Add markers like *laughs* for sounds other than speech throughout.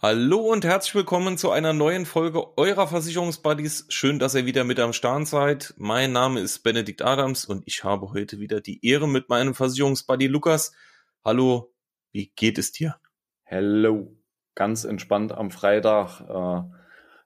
Hallo und herzlich willkommen zu einer neuen Folge eurer Versicherungsbuddies. Schön, dass ihr wieder mit am Start seid. Mein Name ist Benedikt Adams und ich habe heute wieder die Ehre mit meinem Versicherungsbuddy Lukas. Hallo, wie geht es dir? Hallo, ganz entspannt am Freitag. Äh,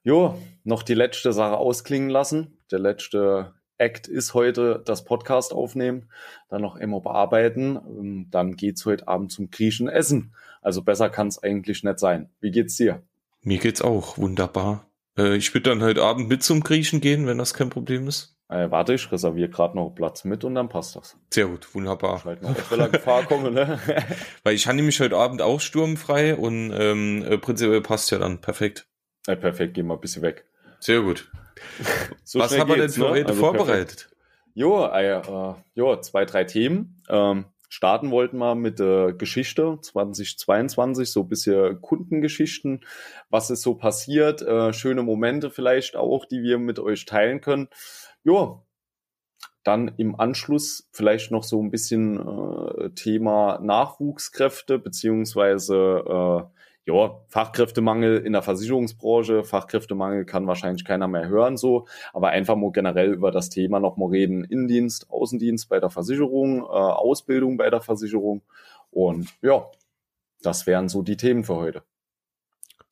jo, noch die letzte Sache ausklingen lassen. Der letzte Act ist heute das Podcast aufnehmen, dann noch immer bearbeiten. Ähm, dann geht's heute Abend zum Griechen essen. Also besser kann's eigentlich nicht sein. Wie geht's dir? Mir geht's auch wunderbar. Äh, ich würde dann heute Abend mit zum Griechen gehen, wenn das kein Problem ist. Äh, warte, ich reserviere gerade noch Platz mit und dann passt das. Sehr gut, wunderbar. Halt noch Gefahr kommen, ne? *laughs* Weil ich habe nämlich heute Abend auch sturmfrei und ähm, äh, prinzipiell passt ja dann perfekt. Ja, perfekt, gehen wir ein bisschen weg. Sehr gut. So Was haben wir denn für ne? heute also vorbereitet? Perfekt. Jo, äh, äh, jo, zwei, drei Themen. Ähm, starten wollten wir mit der Geschichte 2022, so ein bisschen Kundengeschichten, was ist so passiert, äh, schöne Momente vielleicht auch, die wir mit euch teilen können. Jo, dann im Anschluss vielleicht noch so ein bisschen äh, Thema Nachwuchskräfte beziehungsweise äh, ja, Fachkräftemangel in der Versicherungsbranche, Fachkräftemangel kann wahrscheinlich keiner mehr hören so, aber einfach mal generell über das Thema nochmal reden, Innendienst, Außendienst bei der Versicherung, äh, Ausbildung bei der Versicherung und ja, das wären so die Themen für heute.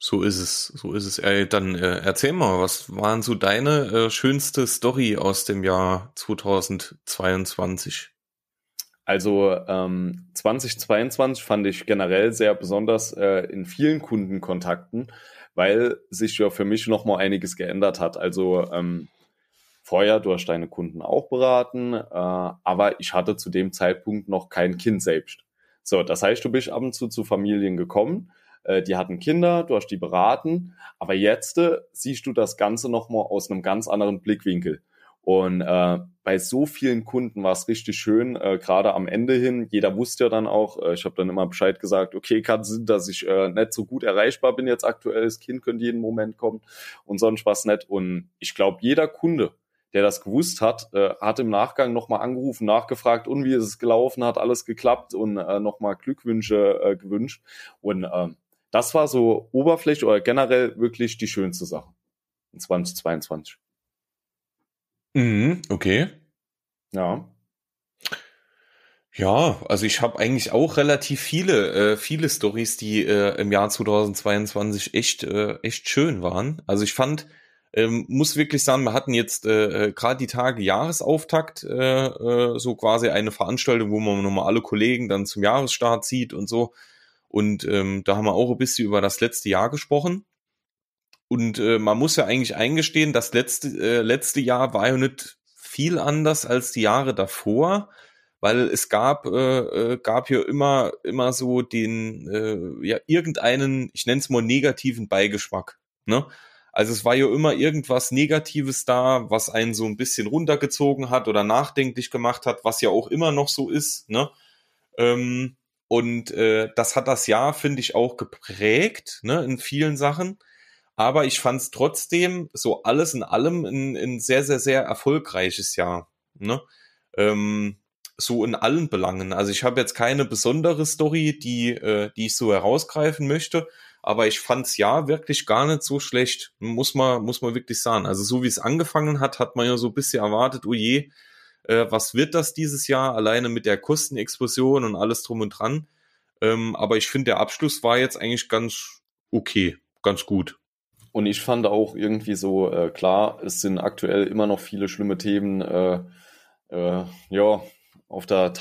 So ist es, so ist es. Ey, dann äh, erzähl mal, was waren so deine äh, schönste Story aus dem Jahr 2022? Also ähm, 2022 fand ich generell sehr besonders äh, in vielen Kundenkontakten, weil sich ja für mich nochmal einiges geändert hat. Also ähm, vorher, du hast deine Kunden auch beraten, äh, aber ich hatte zu dem Zeitpunkt noch kein Kind selbst. So, das heißt, du bist ab und zu zu Familien gekommen, äh, die hatten Kinder, du hast die beraten, aber jetzt äh, siehst du das Ganze nochmal aus einem ganz anderen Blickwinkel. Und äh, bei so vielen Kunden war es richtig schön, äh, gerade am Ende hin. Jeder wusste ja dann auch, äh, ich habe dann immer Bescheid gesagt, okay, kann sein, dass ich äh, nicht so gut erreichbar bin jetzt aktuell. Das Kind könnte jeden Moment kommen und sonst was nicht. Und ich glaube, jeder Kunde, der das gewusst hat, äh, hat im Nachgang nochmal angerufen, nachgefragt, und wie ist es gelaufen, hat alles geklappt und äh, nochmal Glückwünsche äh, gewünscht. Und äh, das war so Oberfläche oder generell wirklich die schönste Sache in 2022. Mhm, okay. Ja. Ja, also ich habe eigentlich auch relativ viele, äh, viele Stories, die äh, im Jahr 2022 echt, äh, echt schön waren. Also ich fand, ähm, muss wirklich sagen, wir hatten jetzt äh, äh gerade die Tage Jahresauftakt, äh, äh, so quasi eine Veranstaltung, wo man nochmal alle Kollegen dann zum Jahresstart sieht und so. Und ähm, da haben wir auch ein bisschen über das letzte Jahr gesprochen. Und äh, man muss ja eigentlich eingestehen, das letzte, äh, letzte Jahr war ja nicht viel anders als die Jahre davor, weil es gab, äh, äh, gab ja immer, immer so den, äh, ja, irgendeinen, ich nenne es mal negativen Beigeschmack. Ne? Also es war ja immer irgendwas Negatives da, was einen so ein bisschen runtergezogen hat oder nachdenklich gemacht hat, was ja auch immer noch so ist. Ne? Ähm, und äh, das hat das Jahr, finde ich, auch geprägt, ne, in vielen Sachen aber ich fand es trotzdem so alles in allem ein, ein sehr, sehr, sehr erfolgreiches Jahr. Ne? Ähm, so in allen Belangen. Also ich habe jetzt keine besondere Story, die, äh, die ich so herausgreifen möchte, aber ich fand's ja wirklich gar nicht so schlecht, muss man, muss man wirklich sagen. Also so wie es angefangen hat, hat man ja so ein bisschen erwartet, oh je, äh, was wird das dieses Jahr, alleine mit der Kostenexplosion und alles drum und dran. Ähm, aber ich finde, der Abschluss war jetzt eigentlich ganz okay, ganz gut. Und ich fand auch irgendwie so, äh, klar, es sind aktuell immer noch viele schlimme Themen, äh, äh, ja, auf der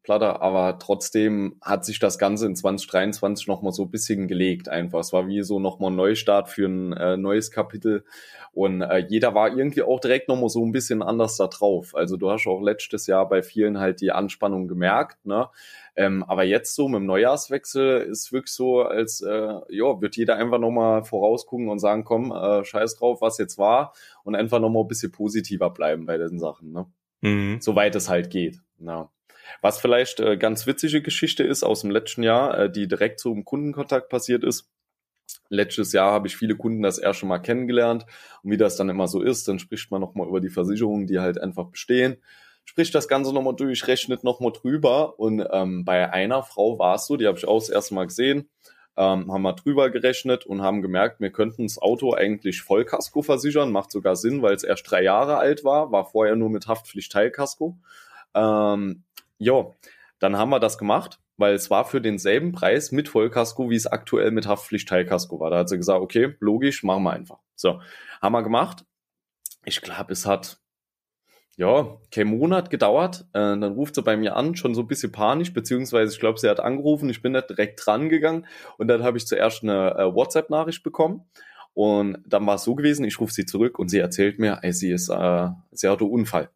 Tagesplatte, aber trotzdem hat sich das Ganze in 2023 nochmal so ein bisschen gelegt einfach. Es war wie so nochmal ein Neustart für ein äh, neues Kapitel und äh, jeder war irgendwie auch direkt nochmal so ein bisschen anders da drauf. Also du hast auch letztes Jahr bei vielen halt die Anspannung gemerkt, ne? Ähm, aber jetzt so mit dem Neujahrswechsel ist wirklich so, als äh, ja, wird jeder einfach nochmal vorausgucken und sagen, komm, äh, scheiß drauf, was jetzt war und einfach nochmal ein bisschen positiver bleiben bei den Sachen, ne? Mhm. Soweit es halt geht. Ja. Was vielleicht äh, ganz witzige Geschichte ist aus dem letzten Jahr, äh, die direkt zum Kundenkontakt passiert ist. Letztes Jahr habe ich viele Kunden das erste Mal kennengelernt und wie das dann immer so ist, dann spricht man nochmal über die Versicherungen, die halt einfach bestehen spricht das Ganze nochmal durch, rechnet nochmal drüber. Und ähm, bei einer Frau war es so, die habe ich auch das erste Mal gesehen, ähm, haben wir drüber gerechnet und haben gemerkt, wir könnten das Auto eigentlich Vollkasko versichern. Macht sogar Sinn, weil es erst drei Jahre alt war, war vorher nur mit Haftpflicht Teilkasko. Ähm, jo, dann haben wir das gemacht, weil es war für denselben Preis mit Vollkasko, wie es aktuell mit Haftpflicht Teilkasko war. Da hat sie gesagt, okay, logisch, machen wir einfach. So, haben wir gemacht. Ich glaube, es hat ja, kein Monat gedauert. Äh, dann ruft sie bei mir an, schon so ein bisschen panisch, beziehungsweise ich glaube, sie hat angerufen, ich bin nicht direkt dran gegangen und dann habe ich zuerst eine äh, WhatsApp-Nachricht bekommen und dann war es so gewesen, ich rufe sie zurück und sie erzählt mir, ey, sie ist, äh, sie hatte Unfall.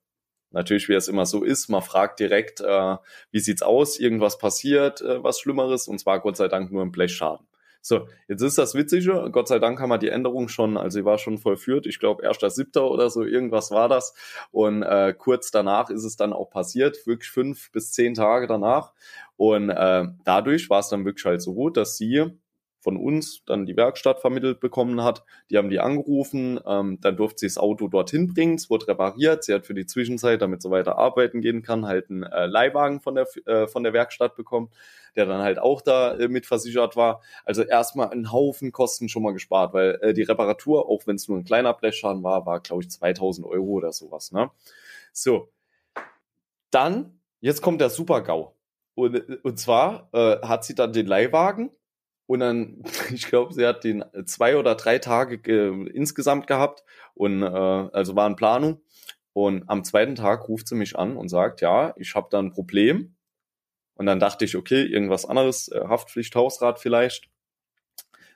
Natürlich, wie es immer so ist, man fragt direkt, äh, wie sieht's aus, irgendwas passiert, äh, was Schlimmeres und zwar Gott sei Dank nur ein Blechschaden. So, jetzt ist das Witzige, Gott sei Dank haben wir die Änderung schon, also sie war schon vollführt, ich glaube erst das siebter oder so, irgendwas war das. Und äh, kurz danach ist es dann auch passiert, wirklich fünf bis zehn Tage danach. Und äh, dadurch war es dann wirklich halt so gut, dass sie von uns dann die Werkstatt vermittelt bekommen hat. Die haben die angerufen, ähm, dann durfte sie das Auto dorthin bringen, es wurde repariert, sie hat für die Zwischenzeit, damit sie weiter arbeiten gehen kann, halt einen äh, Leihwagen von der, äh, von der Werkstatt bekommen, der dann halt auch da äh, mit versichert war. Also erstmal einen Haufen Kosten schon mal gespart, weil äh, die Reparatur, auch wenn es nur ein kleiner Blechschaden war, war glaube ich 2000 Euro oder sowas. Ne? So, dann, jetzt kommt der Super-GAU. Und, und zwar äh, hat sie dann den Leihwagen und dann, *laughs* ich glaube, sie hat den zwei oder drei Tage äh, insgesamt gehabt und äh, also war in Planung. Und am zweiten Tag ruft sie mich an und sagt, ja, ich habe da ein Problem. Und dann dachte ich, okay, irgendwas anderes, äh, Haftpflicht, Hausrat vielleicht.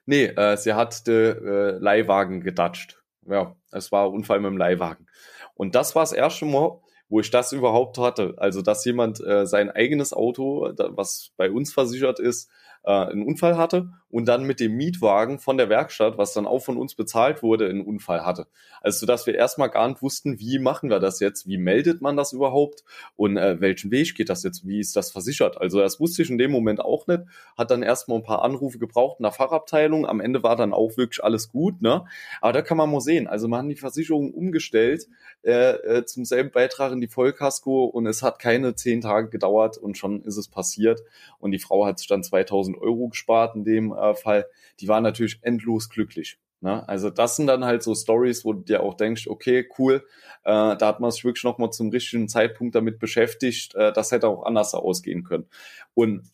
Nee, äh, sie hat den äh, Leihwagen gedatscht. Ja, es war Unfall mit dem Leihwagen. Und das war das erste Mal, wo ich das überhaupt hatte. Also, dass jemand äh, sein eigenes Auto, was bei uns versichert ist, äh, einen Unfall hatte und dann mit dem Mietwagen von der Werkstatt, was dann auch von uns bezahlt wurde, einen Unfall hatte. Also dass wir erstmal gar nicht wussten, wie machen wir das jetzt, wie meldet man das überhaupt? Und äh, welchen Weg geht das jetzt, wie ist das versichert. Also das wusste ich in dem Moment auch nicht, hat dann erstmal ein paar Anrufe gebraucht in der Fachabteilung, am Ende war dann auch wirklich alles gut, ne? Aber da kann man mal sehen, also man hat die Versicherung umgestellt äh, äh, zum selben Beitrag in die Vollkasko und es hat keine zehn Tage gedauert und schon ist es passiert. Und die Frau hat sich dann 2000 Euro gespart in dem äh, Fall. Die waren natürlich endlos glücklich. Ne? Also das sind dann halt so Stories, wo du dir auch denkst, okay, cool, äh, da hat man sich wirklich nochmal zum richtigen Zeitpunkt damit beschäftigt. Äh, das hätte auch anders ausgehen können. Und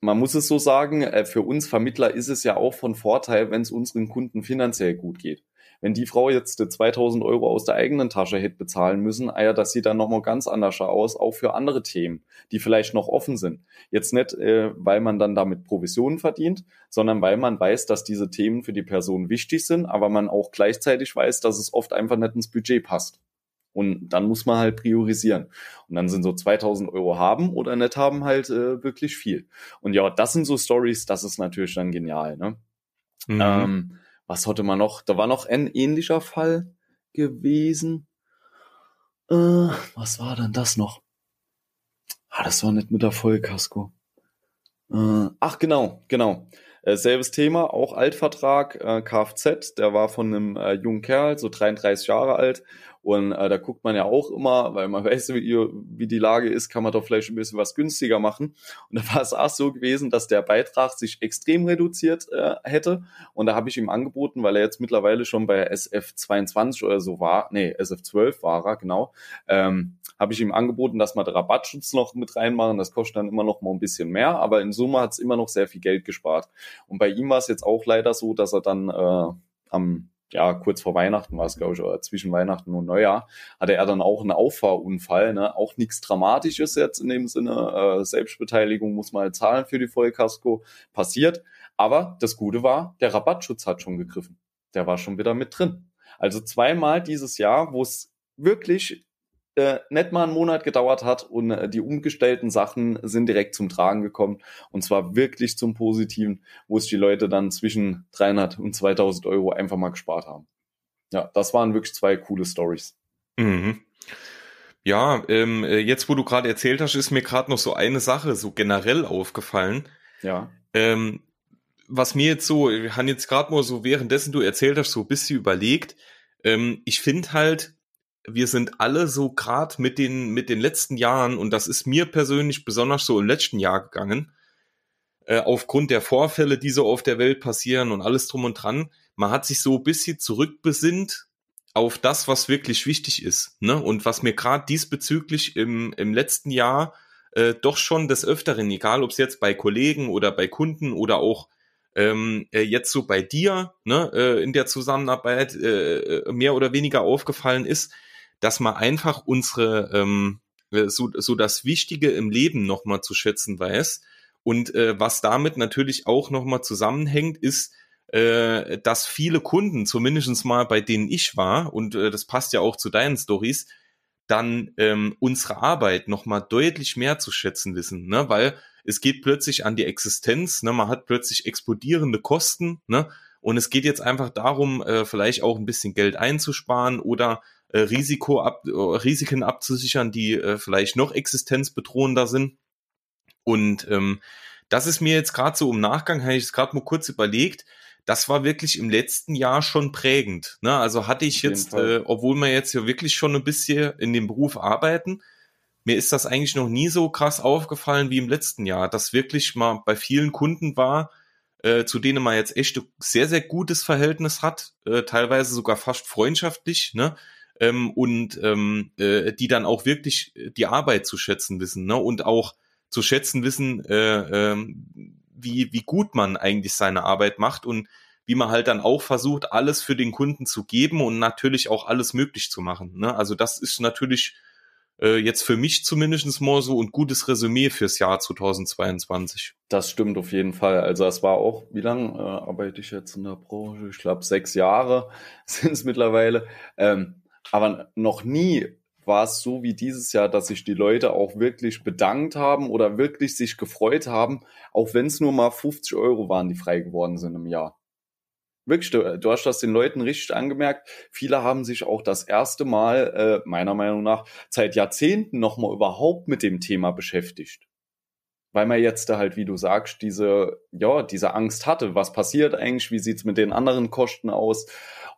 man muss es so sagen, äh, für uns Vermittler ist es ja auch von Vorteil, wenn es unseren Kunden finanziell gut geht wenn die Frau jetzt 2000 Euro aus der eigenen Tasche hätte bezahlen müssen, ah ja, das sieht dann nochmal ganz anders aus, auch für andere Themen, die vielleicht noch offen sind. Jetzt nicht, äh, weil man dann damit Provisionen verdient, sondern weil man weiß, dass diese Themen für die Person wichtig sind, aber man auch gleichzeitig weiß, dass es oft einfach nicht ins Budget passt. Und dann muss man halt priorisieren. Und dann sind so 2000 Euro haben oder nicht haben halt äh, wirklich viel. Und ja, das sind so Stories, das ist natürlich dann genial. Ne? Mhm. Ähm, was hatte man noch? Da war noch ein ähnlicher Fall gewesen. Äh, was war denn das noch? Ah, das war nicht mit der Vollkasko. Äh, ach, genau, genau. Äh, selbes Thema, auch Altvertrag, äh, Kfz, der war von einem äh, jungen Kerl, so 33 Jahre alt, und äh, da guckt man ja auch immer, weil man *laughs* weiß, wie, wie die Lage ist, kann man doch vielleicht ein bisschen was günstiger machen. Und da war es auch so gewesen, dass der Beitrag sich extrem reduziert äh, hätte. Und da habe ich ihm angeboten, weil er jetzt mittlerweile schon bei SF22 oder so war, nee, SF12 war er, genau, ähm, habe ich ihm angeboten, dass wir den Rabattschutz noch mit reinmachen. Das kostet dann immer noch mal ein bisschen mehr, aber in Summe hat es immer noch sehr viel Geld gespart. Und bei ihm war es jetzt auch leider so, dass er dann äh, am ja, kurz vor Weihnachten war es, glaube ich, oder zwischen Weihnachten und Neujahr, hatte er dann auch einen Auffahrunfall, ne? Auch nichts Dramatisches jetzt in dem Sinne. Äh, Selbstbeteiligung muss man halt zahlen für die Vollkasko. Passiert. Aber das Gute war, der Rabattschutz hat schon gegriffen. Der war schon wieder mit drin. Also zweimal dieses Jahr, wo es wirklich äh, nicht mal einen Monat gedauert hat und äh, die umgestellten Sachen sind direkt zum Tragen gekommen und zwar wirklich zum Positiven, wo es die Leute dann zwischen 300 und 2000 Euro einfach mal gespart haben. Ja, das waren wirklich zwei coole Stories. Mhm. Ja, ähm, äh, jetzt wo du gerade erzählt hast, ist mir gerade noch so eine Sache so generell aufgefallen. Ja. Ähm, was mir jetzt so, wir haben jetzt gerade mal so währenddessen du erzählt hast, so ein bisschen überlegt. Ähm, ich finde halt, wir sind alle so grad mit den, mit den letzten Jahren, und das ist mir persönlich besonders so im letzten Jahr gegangen, äh, aufgrund der Vorfälle, die so auf der Welt passieren und alles drum und dran. Man hat sich so ein bisschen zurückbesinnt auf das, was wirklich wichtig ist. Ne? Und was mir gerade diesbezüglich im, im letzten Jahr äh, doch schon des Öfteren, egal ob es jetzt bei Kollegen oder bei Kunden oder auch ähm, äh, jetzt so bei dir ne, äh, in der Zusammenarbeit äh, äh mehr oder weniger aufgefallen ist, dass man einfach unsere ähm, äh, so, so das Wichtige im Leben nochmal zu schätzen weiß. Und äh, was damit natürlich auch nochmal zusammenhängt, ist, äh, dass viele Kunden, zumindestens mal bei denen ich war, und äh, das passt ja auch zu deinen Stories, dann ähm, unsere Arbeit nochmal deutlich mehr zu schätzen wissen, ne? weil es geht plötzlich an die Existenz, ne? man hat plötzlich explodierende Kosten ne? und es geht jetzt einfach darum, äh, vielleicht auch ein bisschen Geld einzusparen oder äh, Risiko ab, äh, Risiken abzusichern, die äh, vielleicht noch existenzbedrohender sind. Und ähm, das ist mir jetzt gerade so im Nachgang, habe ich es gerade mal kurz überlegt, das war wirklich im letzten Jahr schon prägend. Ne? Also hatte ich jetzt, äh, obwohl wir jetzt ja wirklich schon ein bisschen in dem Beruf arbeiten, mir ist das eigentlich noch nie so krass aufgefallen wie im letzten Jahr, dass wirklich mal bei vielen Kunden war, äh, zu denen man jetzt echt ein sehr, sehr gutes Verhältnis hat, äh, teilweise sogar fast freundschaftlich, ne? Ähm, und ähm, äh, die dann auch wirklich die Arbeit zu schätzen wissen, ne? Und auch zu schätzen wissen, äh, äh, wie, wie gut man eigentlich seine Arbeit macht und wie man halt dann auch versucht, alles für den Kunden zu geben und natürlich auch alles möglich zu machen. Ne? Also das ist natürlich äh, jetzt für mich zumindest mal so ein gutes Resümee fürs Jahr 2022. Das stimmt auf jeden Fall. Also es war auch, wie lange äh, arbeite ich jetzt in der Branche? Ich glaube sechs Jahre *laughs* sind es mittlerweile. Ähm, aber noch nie war es so wie dieses Jahr, dass sich die Leute auch wirklich bedankt haben oder wirklich sich gefreut haben, auch wenn es nur mal 50 Euro waren, die frei geworden sind im Jahr. Wirklich, du, du hast das den Leuten richtig angemerkt. Viele haben sich auch das erste Mal, äh, meiner Meinung nach, seit Jahrzehnten nochmal überhaupt mit dem Thema beschäftigt weil man jetzt da halt, wie du sagst, diese, ja, diese Angst hatte. Was passiert eigentlich? Wie sieht's mit den anderen Kosten aus?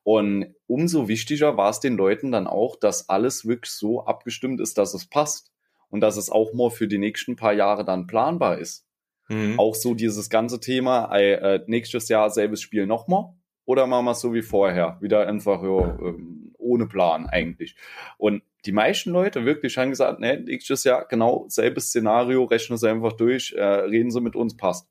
Und umso wichtiger war es den Leuten dann auch, dass alles wirklich so abgestimmt ist, dass es passt und dass es auch mal für die nächsten paar Jahre dann planbar ist. Mhm. Auch so dieses ganze Thema, äh, nächstes Jahr selbes Spiel nochmal oder machen wir es so wie vorher, wieder einfach ja, ähm, ohne Plan eigentlich. Und die meisten Leute wirklich haben gesagt, nee, nächstes Jahr genau selbes Szenario, rechnen sie einfach durch, äh, reden sie mit uns, passt.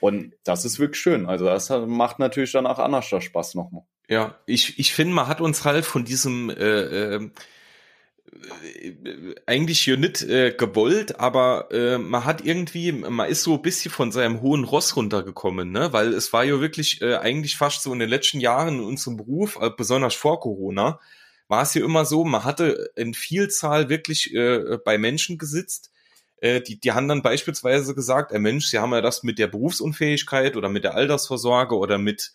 Und das ist wirklich schön. Also das macht natürlich dann auch anders Spaß nochmal. Ja, ich, ich finde, man hat uns halt von diesem äh, äh, eigentlich hier nicht äh, gewollt, aber äh, man hat irgendwie, man ist so ein bisschen von seinem hohen Ross runtergekommen, ne? Weil es war ja wirklich äh, eigentlich fast so in den letzten Jahren in unserem Beruf, äh, besonders vor Corona, war es ja immer so, man hatte in Vielzahl wirklich äh, bei Menschen gesitzt, äh, die, die haben dann beispielsweise gesagt, ey Mensch, sie haben ja das mit der Berufsunfähigkeit oder mit der Altersvorsorge oder mit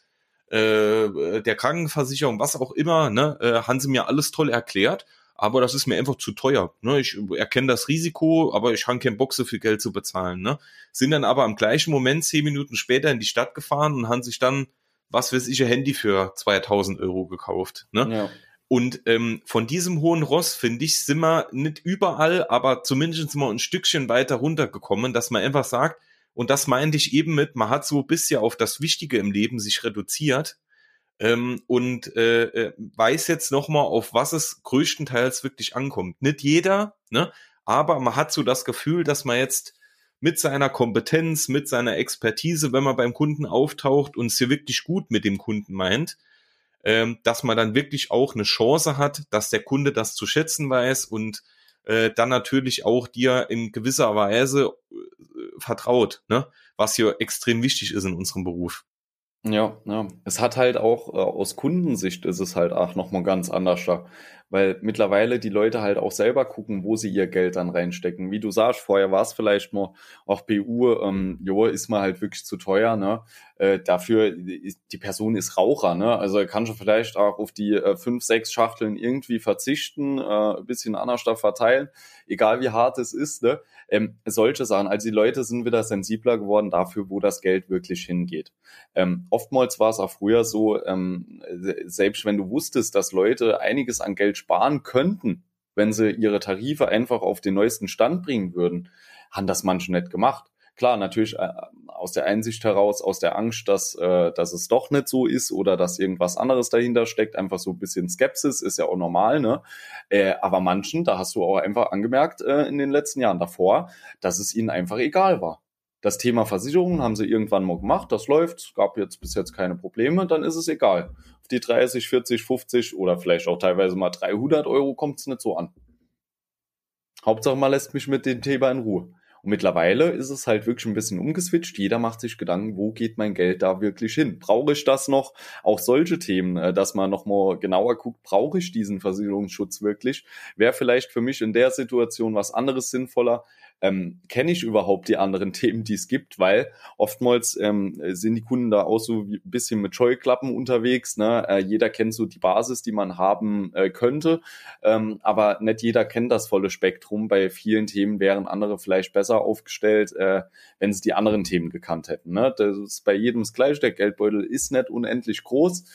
äh, der Krankenversicherung, was auch immer, ne, äh, haben sie mir alles toll erklärt, aber das ist mir einfach zu teuer. Ne? Ich erkenne das Risiko, aber ich habe keinen Bock, so viel Geld zu bezahlen. Ne? Sind dann aber im gleichen Moment zehn Minuten später in die Stadt gefahren und haben sich dann, was weiß ich, ein Handy für 2000 Euro gekauft. Ne? Ja. Und ähm, von diesem hohen Ross, finde ich, sind wir nicht überall, aber zumindest mal ein Stückchen weiter runtergekommen, dass man einfach sagt, und das meinte ich eben mit, man hat so bisher auf das Wichtige im Leben sich reduziert ähm, und äh, äh, weiß jetzt nochmal, auf was es größtenteils wirklich ankommt. Nicht jeder, ne? aber man hat so das Gefühl, dass man jetzt mit seiner Kompetenz, mit seiner Expertise, wenn man beim Kunden auftaucht und es hier wirklich gut mit dem Kunden meint, ähm, dass man dann wirklich auch eine Chance hat, dass der Kunde das zu schätzen weiß und äh, dann natürlich auch dir in gewisser Weise äh, vertraut, ne? was hier extrem wichtig ist in unserem Beruf. Ja, ja. Es hat halt auch äh, aus Kundensicht ist es halt auch nochmal ganz anders weil mittlerweile die Leute halt auch selber gucken, wo sie ihr Geld dann reinstecken. Wie du sagst, vorher war es vielleicht mal auch BU, ähm, jo, ist mal halt wirklich zu teuer, ne? Äh, dafür, die Person ist Raucher, ne? Also kann schon vielleicht auch auf die äh, fünf, sechs Schachteln irgendwie verzichten, äh, ein bisschen anders verteilen, egal wie hart es ist, ne? Ähm, solche Sachen. Also die Leute sind wieder sensibler geworden dafür, wo das Geld wirklich hingeht. Ähm, oftmals war es auch früher so, ähm, selbst wenn du wusstest, dass Leute einiges an Geld sparen könnten, wenn sie ihre Tarife einfach auf den neuesten Stand bringen würden, haben das manche nicht gemacht. klar, natürlich äh, aus der Einsicht heraus, aus der Angst, dass, äh, dass es doch nicht so ist oder dass irgendwas anderes dahinter steckt, einfach so ein bisschen Skepsis, ist ja auch normal, ne? Äh, aber manchen, da hast du auch einfach angemerkt in den letzten Jahren davor, dass es ihnen einfach egal war. Das Thema Versicherungen haben sie irgendwann mal gemacht, das läuft, gab jetzt bis jetzt keine Probleme, dann ist es egal. Die 30, 40, 50 oder vielleicht auch teilweise mal 300 Euro kommt es nicht so an. Hauptsache, man lässt mich mit dem Thema in Ruhe. Und mittlerweile ist es halt wirklich ein bisschen umgeswitcht. Jeder macht sich Gedanken, wo geht mein Geld da wirklich hin? Brauche ich das noch? Auch solche Themen, äh, dass man nochmal genauer guckt, brauche ich diesen Versicherungsschutz wirklich? Wäre vielleicht für mich in der Situation was anderes sinnvoller, ähm, kenne ich überhaupt die anderen *laughs* Themen, die es gibt, weil oftmals ähm, sind die Kunden da auch so ein bisschen mit Scheuklappen unterwegs. Ne? Äh, jeder kennt so die Basis, die man haben äh, könnte, ähm, aber nicht jeder kennt das volle Spektrum. Bei vielen Themen wären andere vielleicht besser aufgestellt, äh, wenn sie die anderen Themen gekannt hätten. Ne? Das ist bei jedem das Gleiche. Der Geldbeutel ist nicht unendlich groß.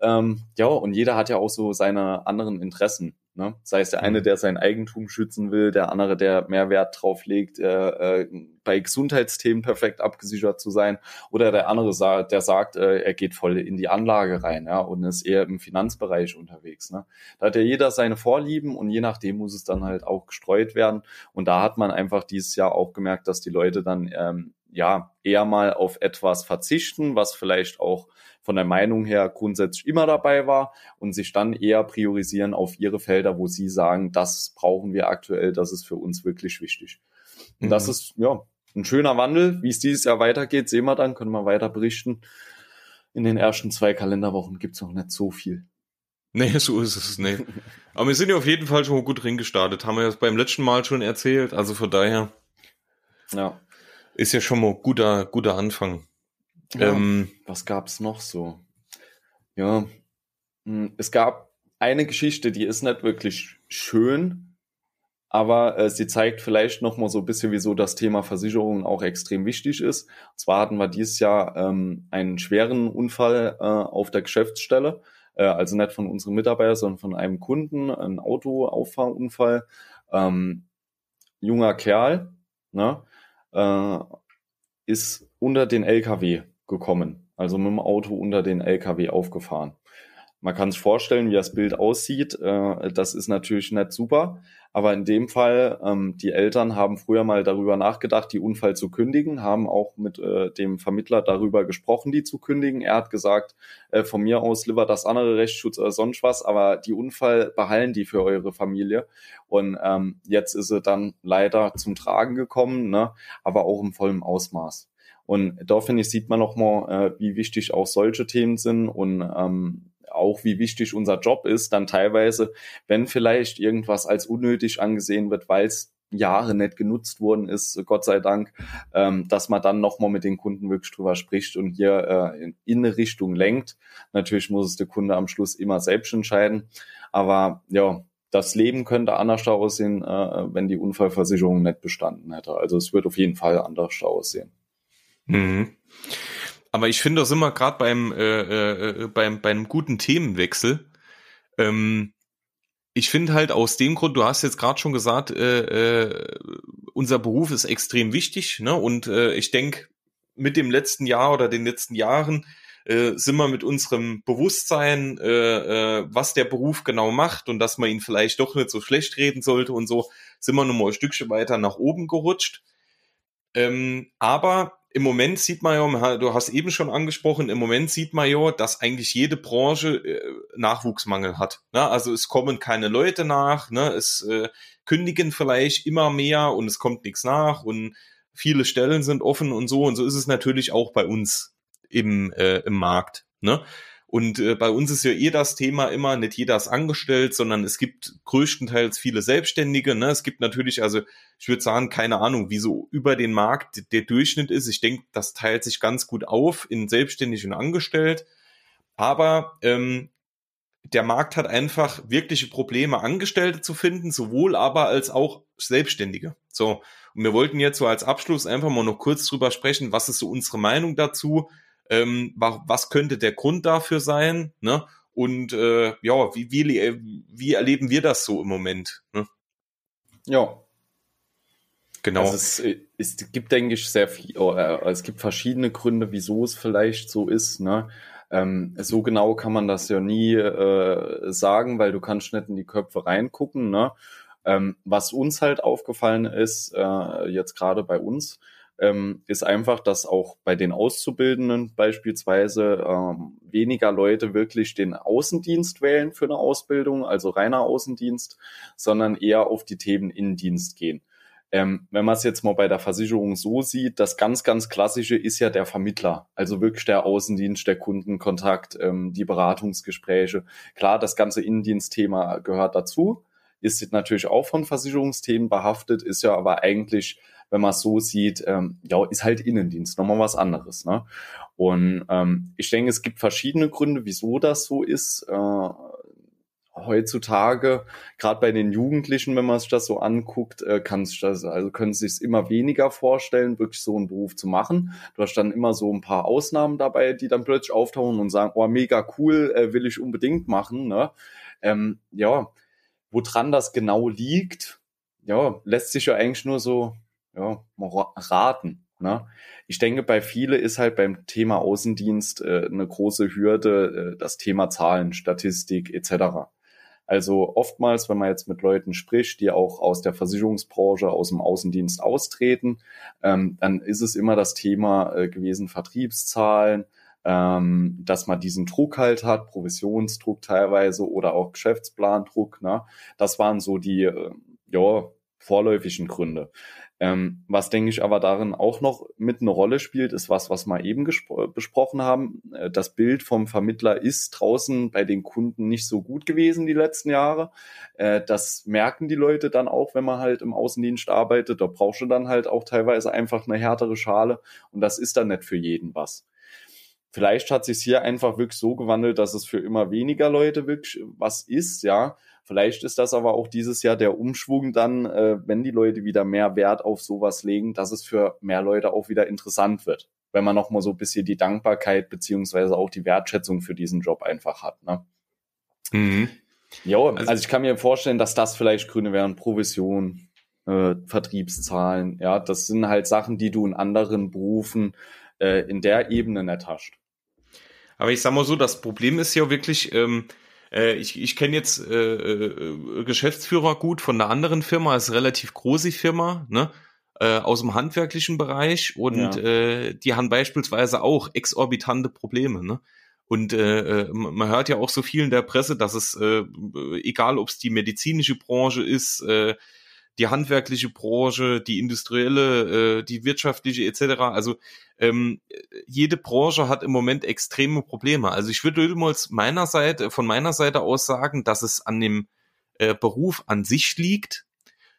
Ähm, ja, und jeder hat ja auch so seine anderen Interessen. Ne? Sei es der eine, mhm. der sein Eigentum schützen will, der andere, der mehr Wert drauf legt, äh, äh, bei Gesundheitsthemen perfekt abgesichert zu sein, oder der andere, der sagt, äh, er geht voll in die Anlage rein ja, und ist eher im Finanzbereich unterwegs. Ne? Da hat ja jeder seine Vorlieben und je nachdem muss es dann halt auch gestreut werden. Und da hat man einfach dieses Jahr auch gemerkt, dass die Leute dann ähm, ja eher mal auf etwas verzichten, was vielleicht auch von der Meinung her grundsätzlich immer dabei war und sich dann eher priorisieren auf ihre Felder, wo sie sagen, das brauchen wir aktuell, das ist für uns wirklich wichtig. Und mhm. das ist ja ein schöner Wandel. Wie es dieses Jahr weitergeht, sehen wir dann, können wir weiter berichten. In den ersten zwei Kalenderwochen gibt's noch nicht so viel. Nee, so ist es, nee. *laughs* Aber wir sind ja auf jeden Fall schon gut drin gestartet. Haben wir das beim letzten Mal schon erzählt. Also von daher. Ja. Ist ja schon mal guter, guter Anfang. Ja, ähm, was gab's noch so? Ja, hm, es gab eine Geschichte, die ist nicht wirklich schön, aber äh, sie zeigt vielleicht noch mal so ein bisschen, wieso das Thema Versicherungen auch extrem wichtig ist. Und zwar hatten wir dieses Jahr ähm, einen schweren Unfall äh, auf der Geschäftsstelle, äh, also nicht von unserem Mitarbeiter, sondern von einem Kunden, ein Autoauffahrunfall. Ähm, junger Kerl, ne, äh, ist unter den LKW gekommen, also mit dem Auto unter den LKW aufgefahren. Man kann sich vorstellen, wie das Bild aussieht. Äh, das ist natürlich nicht super, aber in dem Fall, ähm, die Eltern haben früher mal darüber nachgedacht, die Unfall zu kündigen, haben auch mit äh, dem Vermittler darüber gesprochen, die zu kündigen. Er hat gesagt, äh, von mir aus lieber das andere Rechtsschutz oder sonst was, aber die Unfall behallen die für eure Familie. Und ähm, jetzt ist er dann leider zum Tragen gekommen, ne? aber auch im vollen Ausmaß. Und da finde ich, sieht man nochmal, äh, wie wichtig auch solche Themen sind und ähm, auch wie wichtig unser Job ist, dann teilweise, wenn vielleicht irgendwas als unnötig angesehen wird, weil es Jahre nicht genutzt worden ist, Gott sei Dank, ähm, dass man dann nochmal mit den Kunden wirklich drüber spricht und hier äh, in, in eine Richtung lenkt. Natürlich muss es der Kunde am Schluss immer selbst entscheiden, aber ja, das Leben könnte anders aussehen, äh, wenn die Unfallversicherung nicht bestanden hätte. Also es wird auf jeden Fall anders aussehen. Mhm. Aber ich finde das immer gerade beim, äh, äh, beim, beim guten Themenwechsel. Ähm, ich finde halt aus dem Grund, du hast jetzt gerade schon gesagt, äh, äh, unser Beruf ist extrem wichtig, ne? Und äh, ich denke, mit dem letzten Jahr oder den letzten Jahren äh, sind wir mit unserem Bewusstsein, äh, äh, was der Beruf genau macht und dass man ihn vielleicht doch nicht so schlecht reden sollte und so, sind wir nun mal ein Stückchen weiter nach oben gerutscht. Ähm, aber im Moment sieht man ja, du hast eben schon angesprochen, im Moment sieht man ja, dass eigentlich jede Branche äh, Nachwuchsmangel hat. Ne? Also es kommen keine Leute nach, ne? es äh, kündigen vielleicht immer mehr und es kommt nichts nach und viele Stellen sind offen und so. Und so ist es natürlich auch bei uns im, äh, im Markt. Ne? Und äh, bei uns ist ja eh das Thema immer, nicht jeder ist angestellt, sondern es gibt größtenteils viele Selbstständige. Ne? Es gibt natürlich, also ich würde sagen, keine Ahnung, wie so über den Markt der Durchschnitt ist. Ich denke, das teilt sich ganz gut auf in selbstständig und angestellt. Aber ähm, der Markt hat einfach wirkliche Probleme, Angestellte zu finden, sowohl aber als auch Selbstständige. So, und wir wollten jetzt so als Abschluss einfach mal noch kurz drüber sprechen, was ist so unsere Meinung dazu? Ähm, was könnte der Grund dafür sein, ne? Und äh, ja, wie, wie, wie erleben wir das so im Moment? Ne? Ja. Genau. Also es, es gibt, denke ich, sehr viel, oh, äh, es gibt verschiedene Gründe, wieso es vielleicht so ist. Ne? Ähm, so genau kann man das ja nie äh, sagen, weil du kannst nicht in die Köpfe reingucken. Ne? Ähm, was uns halt aufgefallen ist, äh, jetzt gerade bei uns, ähm, ist einfach, dass auch bei den Auszubildenden beispielsweise ähm, weniger Leute wirklich den Außendienst wählen für eine Ausbildung, also reiner Außendienst, sondern eher auf die Themen Innendienst gehen. Ähm, wenn man es jetzt mal bei der Versicherung so sieht, das ganz, ganz klassische ist ja der Vermittler, also wirklich der Außendienst, der Kundenkontakt, ähm, die Beratungsgespräche. Klar, das ganze Innendienstthema gehört dazu, ist natürlich auch von Versicherungsthemen behaftet, ist ja aber eigentlich, wenn man es so sieht, ähm, ja, ist halt Innendienst, nochmal was anderes. Ne? Und ähm, ich denke, es gibt verschiedene Gründe, wieso das so ist. Äh, heutzutage, gerade bei den Jugendlichen, wenn man sich das so anguckt, äh, kann sich das, also können sie sich immer weniger vorstellen, wirklich so einen Beruf zu machen. Du hast dann immer so ein paar Ausnahmen dabei, die dann plötzlich auftauchen und sagen, oh, mega cool, äh, will ich unbedingt machen. Ne? Ähm, ja, woran das genau liegt, ja, lässt sich ja eigentlich nur so ja, raten. Ne? Ich denke, bei viele ist halt beim Thema Außendienst äh, eine große Hürde äh, das Thema Zahlen, Statistik etc. Also oftmals, wenn man jetzt mit Leuten spricht, die auch aus der Versicherungsbranche, aus dem Außendienst austreten, ähm, dann ist es immer das Thema äh, gewesen, Vertriebszahlen, ähm, dass man diesen Druck halt hat, Provisionsdruck teilweise oder auch Geschäftsplandruck. Ne? Das waren so die äh, ja, vorläufigen Gründe. Ähm, was denke ich aber darin auch noch mit eine Rolle spielt, ist was, was wir eben besprochen haben. Äh, das Bild vom Vermittler ist draußen bei den Kunden nicht so gut gewesen die letzten Jahre. Äh, das merken die Leute dann auch, wenn man halt im Außendienst arbeitet. Da brauchst du dann halt auch teilweise einfach eine härtere Schale und das ist dann nicht für jeden was. Vielleicht hat sich hier einfach wirklich so gewandelt, dass es für immer weniger Leute wirklich was ist, ja. Vielleicht ist das aber auch dieses Jahr der Umschwung dann, äh, wenn die Leute wieder mehr Wert auf sowas legen, dass es für mehr Leute auch wieder interessant wird. Wenn man nochmal so ein bisschen die Dankbarkeit beziehungsweise auch die Wertschätzung für diesen Job einfach hat. Ne? Mhm. Ja, also, also ich kann mir vorstellen, dass das vielleicht Gründe wären, Provision, äh, Vertriebszahlen, ja, das sind halt Sachen, die du in anderen Berufen äh, in der Ebene nicht hast. Aber ich sag mal so, das Problem ist ja wirklich, ähm, äh, ich ich kenne jetzt äh, äh, Geschäftsführer gut von einer anderen Firma, ist eine relativ große Firma, ne? Äh, aus dem handwerklichen Bereich und ja. äh, die haben beispielsweise auch exorbitante Probleme, ne? Und äh, äh man hört ja auch so viel in der Presse, dass es, äh, egal ob es die medizinische Branche ist, äh, die handwerkliche Branche, die industrielle, äh, die wirtschaftliche etc. Also ähm, jede Branche hat im Moment extreme Probleme. Also ich würde mal meiner Seite, von meiner Seite aus sagen, dass es an dem äh, Beruf an sich liegt,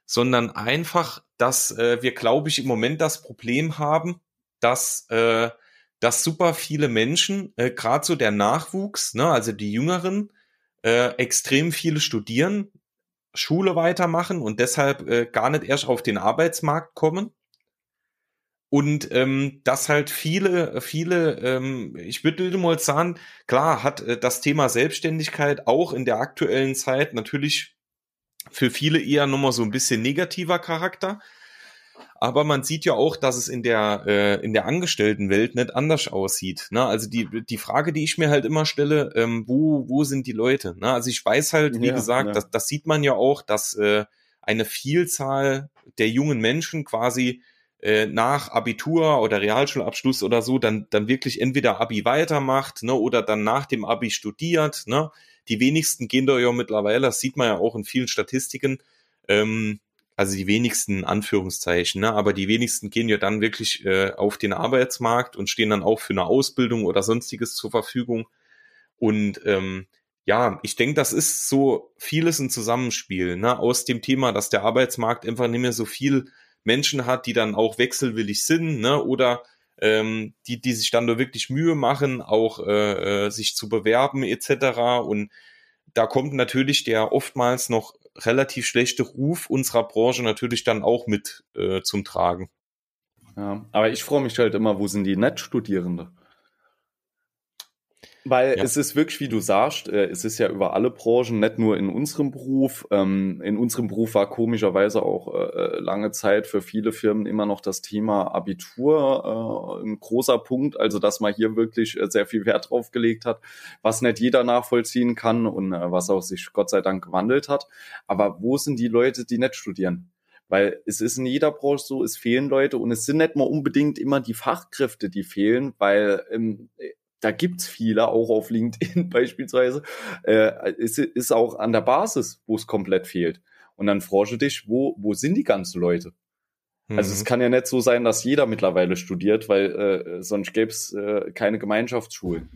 sondern einfach, dass äh, wir, glaube ich, im Moment das Problem haben, dass äh, dass super viele Menschen, äh, gerade so der Nachwuchs, ne, also die Jüngeren, äh, extrem viele studieren, Schule weitermachen und deshalb äh, gar nicht erst auf den Arbeitsmarkt kommen. Und ähm, dass halt viele, viele, ähm, ich würde mal sagen, klar hat äh, das Thema Selbstständigkeit auch in der aktuellen Zeit natürlich für viele eher nochmal so ein bisschen negativer Charakter. Aber man sieht ja auch, dass es in der, äh, in der Angestelltenwelt nicht anders aussieht. Ne? Also die, die Frage, die ich mir halt immer stelle, ähm, wo, wo sind die Leute? Ne? Also ich weiß halt, wie ja, gesagt, ja. Das, das sieht man ja auch, dass äh, eine Vielzahl der jungen Menschen quasi äh, nach Abitur oder Realschulabschluss oder so dann, dann wirklich entweder Abi weitermacht ne, oder dann nach dem Abi studiert. Ne? Die wenigsten gehen da ja mittlerweile, das sieht man ja auch in vielen Statistiken, ähm, also die wenigsten Anführungszeichen, ne? aber die wenigsten gehen ja dann wirklich äh, auf den Arbeitsmarkt und stehen dann auch für eine Ausbildung oder sonstiges zur Verfügung. Und ähm, ja, ich denke, das ist so vieles ein Zusammenspiel, ne? aus dem Thema, dass der Arbeitsmarkt einfach nicht mehr so viel Menschen hat, die dann auch wechselwillig sind, ne? oder ähm, die, die sich dann nur wirklich Mühe machen, auch äh, äh, sich zu bewerben etc. Und da kommt natürlich der oftmals noch relativ schlechte Ruf unserer Branche natürlich dann auch mit äh, zum Tragen. Ja, aber ich freue mich halt immer, wo sind die Nettstudierende? Weil ja. es ist wirklich, wie du sagst, äh, es ist ja über alle Branchen, nicht nur in unserem Beruf. Ähm, in unserem Beruf war komischerweise auch äh, äh, lange Zeit für viele Firmen immer noch das Thema Abitur ein großer Punkt. Also, dass man hier wirklich sehr viel Wert drauf gelegt hat, was nicht jeder nachvollziehen kann und was auch sich Gott sei Dank gewandelt hat. Aber wo sind die Leute, die nicht studieren? Weil es ist in jeder Branche so, es fehlen Leute und es sind nicht mal unbedingt immer die Fachkräfte, die fehlen, weil ähm, da gibt's viele, auch auf LinkedIn *laughs* beispielsweise, äh, ist, ist auch an der Basis, wo es komplett fehlt. Und dann forsche dich, wo, wo sind die ganzen Leute? Mhm. Also es mhm. kann ja nicht so sein, dass jeder mittlerweile studiert, weil äh, sonst gäbe es äh, keine Gemeinschaftsschulen.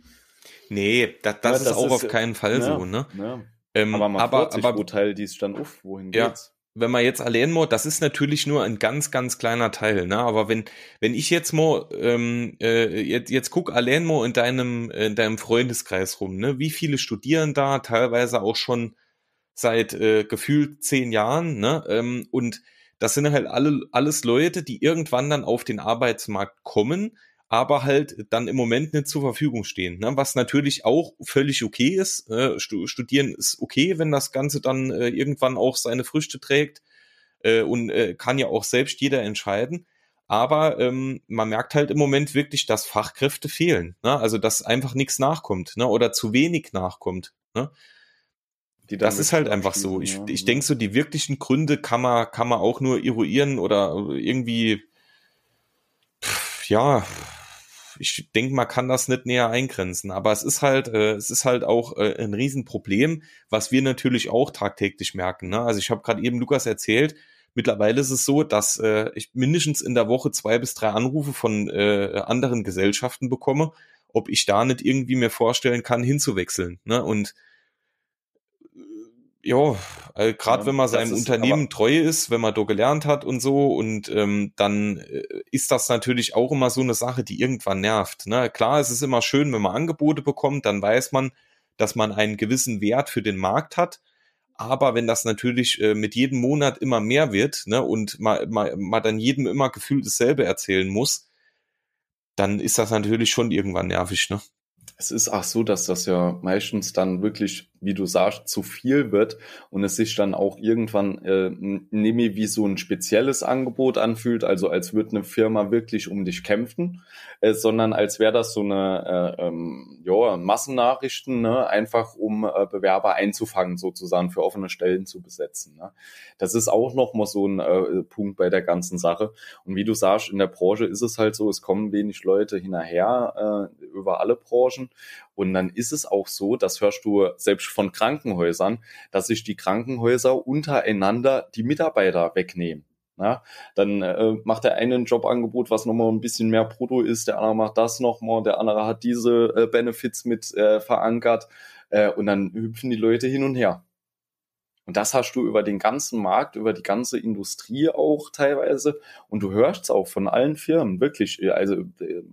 Nee, da, das, ja, das ist auch ist, auf keinen Fall ja, so, ne? Ja. Ähm, aber man aber, sich, aber, wo teilt dies dann auf? Wohin ja, geht's? Wenn man jetzt allein mal, das ist natürlich nur ein ganz, ganz kleiner Teil, ne? Aber wenn, wenn ich jetzt mal, ähm, äh, jetzt, jetzt guck allein mal in deinem, in deinem Freundeskreis rum, ne? Wie viele studieren da, teilweise auch schon seit äh, gefühlt zehn Jahren, ne? Ähm, und das sind halt alle, alles Leute, die irgendwann dann auf den Arbeitsmarkt kommen, aber halt dann im Moment nicht zur Verfügung stehen. Ne? Was natürlich auch völlig okay ist. Äh, studieren ist okay, wenn das Ganze dann äh, irgendwann auch seine Früchte trägt äh, und äh, kann ja auch selbst jeder entscheiden. Aber ähm, man merkt halt im Moment wirklich, dass Fachkräfte fehlen. Ne? Also dass einfach nichts nachkommt ne? oder zu wenig nachkommt. Ne? das ist halt einfach so. Ich, ja. ich denke so, die wirklichen Gründe kann man, kann man auch nur eruieren oder irgendwie, ja, ich denke, man kann das nicht näher eingrenzen, aber es ist halt, äh, es ist halt auch äh, ein Riesenproblem, was wir natürlich auch tagtäglich merken. Ne? Also ich habe gerade eben Lukas erzählt, mittlerweile ist es so, dass äh, ich mindestens in der Woche zwei bis drei Anrufe von äh, anderen Gesellschaften bekomme, ob ich da nicht irgendwie mir vorstellen kann, hinzuwechseln. Ne? Und ja, äh, gerade ja, wenn man seinem Unternehmen treu ist, wenn man da gelernt hat und so, und ähm, dann äh, ist das natürlich auch immer so eine Sache, die irgendwann nervt. Ne? Klar, es ist immer schön, wenn man Angebote bekommt, dann weiß man, dass man einen gewissen Wert für den Markt hat. Aber wenn das natürlich äh, mit jedem Monat immer mehr wird ne, und man, man, man dann jedem immer gefühlt dasselbe erzählen muss, dann ist das natürlich schon irgendwann nervig. Ne? Es ist auch so, dass das ja meistens dann wirklich wie du sagst, zu viel wird und es sich dann auch irgendwann äh, nämlich wie so ein spezielles Angebot anfühlt, also als würde eine Firma wirklich um dich kämpfen, äh, sondern als wäre das so eine äh, ähm, ja, Massennachrichten, ne? einfach um äh, Bewerber einzufangen, sozusagen für offene Stellen zu besetzen. Ne? Das ist auch nochmal so ein äh, Punkt bei der ganzen Sache. Und wie du sagst, in der Branche ist es halt so, es kommen wenig Leute hinterher äh, über alle Branchen und dann ist es auch so, das hörst du selbst von Krankenhäusern, dass sich die Krankenhäuser untereinander die Mitarbeiter wegnehmen. Ja, dann äh, macht der eine ein Jobangebot, was nochmal ein bisschen mehr Brutto ist, der andere macht das nochmal, der andere hat diese äh, Benefits mit äh, verankert äh, und dann hüpfen die Leute hin und her. Und das hast du über den ganzen Markt, über die ganze Industrie auch teilweise. Und du hörst es auch von allen Firmen, wirklich. Also äh,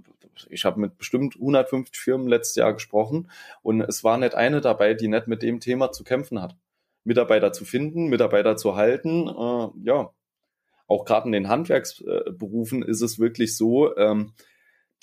ich habe mit bestimmt 150 Firmen letztes Jahr gesprochen und es war nicht eine dabei, die nicht mit dem Thema zu kämpfen hat. Mitarbeiter zu finden, Mitarbeiter zu halten, äh, ja. Auch gerade in den Handwerksberufen ist es wirklich so, ähm,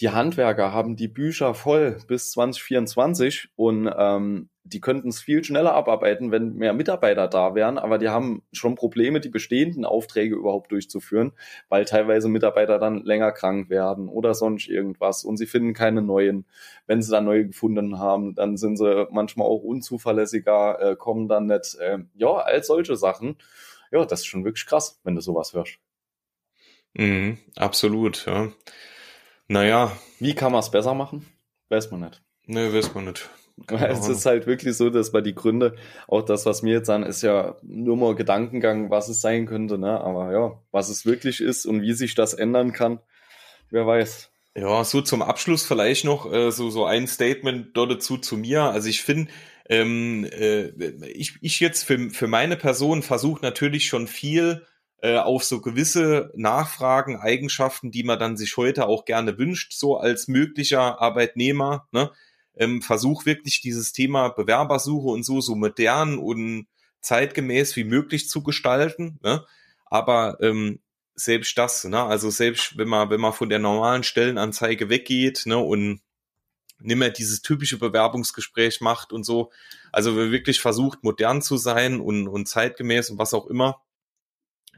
die Handwerker haben die Bücher voll bis 2024 und ähm, die könnten es viel schneller abarbeiten, wenn mehr Mitarbeiter da wären, aber die haben schon Probleme, die bestehenden Aufträge überhaupt durchzuführen, weil teilweise Mitarbeiter dann länger krank werden oder sonst irgendwas und sie finden keine neuen. Wenn sie dann neue gefunden haben, dann sind sie manchmal auch unzuverlässiger, äh, kommen dann nicht. Äh, ja, all solche Sachen. Ja, das ist schon wirklich krass, wenn du sowas hörst. Mhm, absolut, ja. Naja. Wie kann man es besser machen? Weiß man nicht. Nee, weiß man nicht. es ist halt wirklich so, dass man die Gründe, auch das, was mir jetzt an, ist ja nur mal Gedankengang, was es sein könnte, ne? Aber ja, was es wirklich ist und wie sich das ändern kann, wer weiß. Ja, so zum Abschluss vielleicht noch äh, so so ein Statement dort dazu zu mir. Also ich finde, ähm, äh, ich, ich jetzt für, für meine Person versuche natürlich schon viel äh, auf so gewisse Nachfragen, Eigenschaften, die man dann sich heute auch gerne wünscht, so als möglicher Arbeitnehmer, ne? Ähm, versuch wirklich dieses Thema Bewerbersuche und so so modern und zeitgemäß wie möglich zu gestalten. Ne? Aber ähm, selbst das, ne? also selbst wenn man wenn man von der normalen Stellenanzeige weggeht ne? und nicht mehr dieses typische Bewerbungsgespräch macht und so. Also wirklich versucht, modern zu sein und, und zeitgemäß und was auch immer,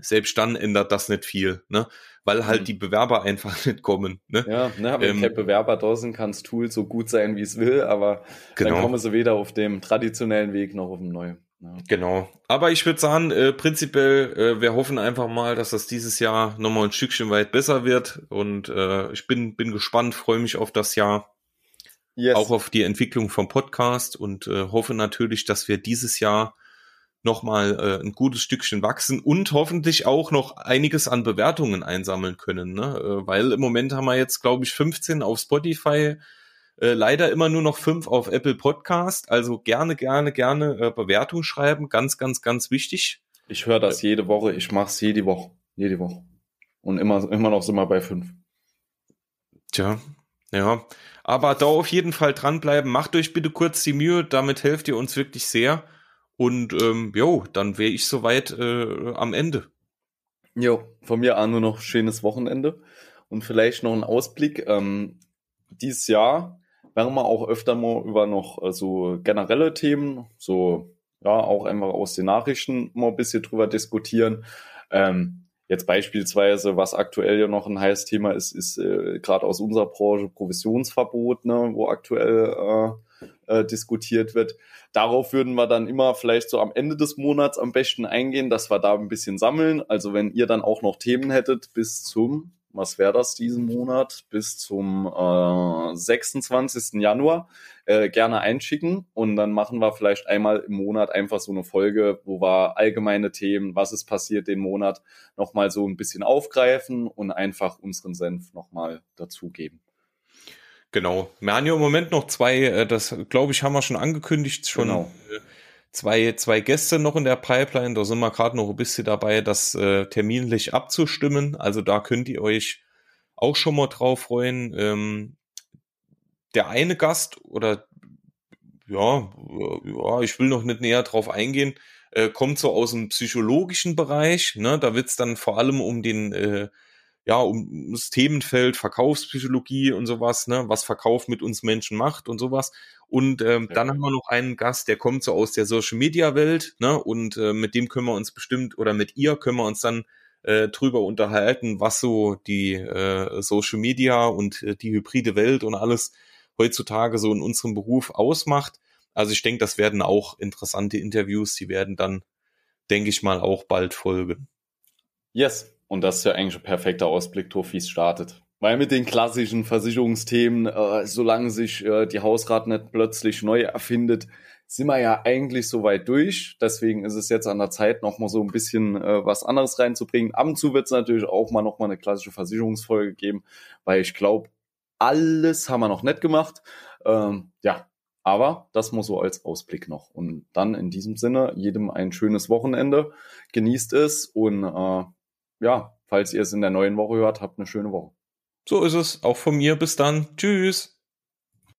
selbst dann ändert das nicht viel, ne? Weil halt mhm. die Bewerber einfach *laughs* nicht kommen. Ne? Ja, ne, wenn ähm, kein Bewerber da sind, kann das Tool so gut sein, wie es will, aber genau. dann kommen sie weder auf dem traditionellen Weg noch auf dem neuen. Ja. Genau. Aber ich würde sagen, äh, prinzipiell, äh, wir hoffen einfach mal, dass das dieses Jahr nochmal ein Stückchen weit besser wird. Und äh, ich bin, bin gespannt, freue mich auf das Jahr. Yes. Auch auf die Entwicklung vom Podcast und äh, hoffe natürlich, dass wir dieses Jahr nochmal äh, ein gutes Stückchen wachsen und hoffentlich auch noch einiges an Bewertungen einsammeln können. Ne? Äh, weil im Moment haben wir jetzt, glaube ich, 15 auf Spotify, äh, leider immer nur noch 5 auf Apple Podcast. Also gerne, gerne, gerne äh, Bewertung schreiben. Ganz, ganz, ganz wichtig. Ich höre das jede Woche. Ich mache es jede Woche. Jede Woche. Und immer, immer noch sind wir bei 5. Tja, ja. Aber da auf jeden Fall dranbleiben. Macht euch bitte kurz die Mühe. Damit helft ihr uns wirklich sehr. Und ähm, jo, dann wäre ich soweit äh, am Ende. Jo, von mir an nur noch schönes Wochenende und vielleicht noch ein Ausblick. Ähm, dieses Jahr werden wir auch öfter mal über noch äh, so generelle Themen, so ja, auch einfach aus den Nachrichten mal ein bisschen drüber diskutieren. Ähm, jetzt beispielsweise, was aktuell ja noch ein heißes Thema ist, ist äh, gerade aus unserer Branche Provisionsverbot, ne, wo aktuell äh, äh, diskutiert wird. Darauf würden wir dann immer vielleicht so am Ende des Monats am besten eingehen, dass wir da ein bisschen sammeln. Also wenn ihr dann auch noch Themen hättet bis zum, was wäre das diesen Monat, bis zum äh, 26. Januar, äh, gerne einschicken und dann machen wir vielleicht einmal im Monat einfach so eine Folge, wo wir allgemeine Themen, was ist passiert den Monat, nochmal so ein bisschen aufgreifen und einfach unseren Senf nochmal dazugeben. Genau. Wir haben ja im Moment noch zwei, äh, das glaube ich, haben wir schon angekündigt, schon genau. Äh, zwei, zwei Gäste noch in der Pipeline. Da sind wir gerade noch ein bisschen dabei, das äh, terminlich abzustimmen. Also da könnt ihr euch auch schon mal drauf freuen. Ähm, der eine Gast oder ja, ja, ich will noch nicht näher drauf eingehen, äh, kommt so aus dem psychologischen Bereich. Ne? Da wird's dann vor allem um den äh, ja, um das Themenfeld Verkaufspsychologie und sowas, ne, was Verkauf mit uns Menschen macht und sowas. Und ähm, ja. dann haben wir noch einen Gast, der kommt so aus der Social Media Welt, ne, und äh, mit dem können wir uns bestimmt oder mit ihr können wir uns dann äh, drüber unterhalten, was so die äh, Social Media und äh, die hybride Welt und alles heutzutage so in unserem Beruf ausmacht. Also ich denke, das werden auch interessante Interviews, die werden dann, denke ich mal, auch bald folgen. Yes, und das ist ja eigentlich ein perfekter Ausblick wie es startet. Weil mit den klassischen Versicherungsthemen, äh, solange sich äh, die Hausrat nicht plötzlich neu erfindet, sind wir ja eigentlich so weit durch. Deswegen ist es jetzt an der Zeit, nochmal so ein bisschen äh, was anderes reinzubringen. Ab und zu wird es natürlich auch mal nochmal eine klassische Versicherungsfolge geben, weil ich glaube, alles haben wir noch nicht gemacht. Ähm, ja, aber das muss so als Ausblick noch. Und dann in diesem Sinne, jedem ein schönes Wochenende. Genießt es und äh, ja, falls ihr es in der neuen Woche hört, habt eine schöne Woche. So ist es. Auch von mir. Bis dann. Tschüss.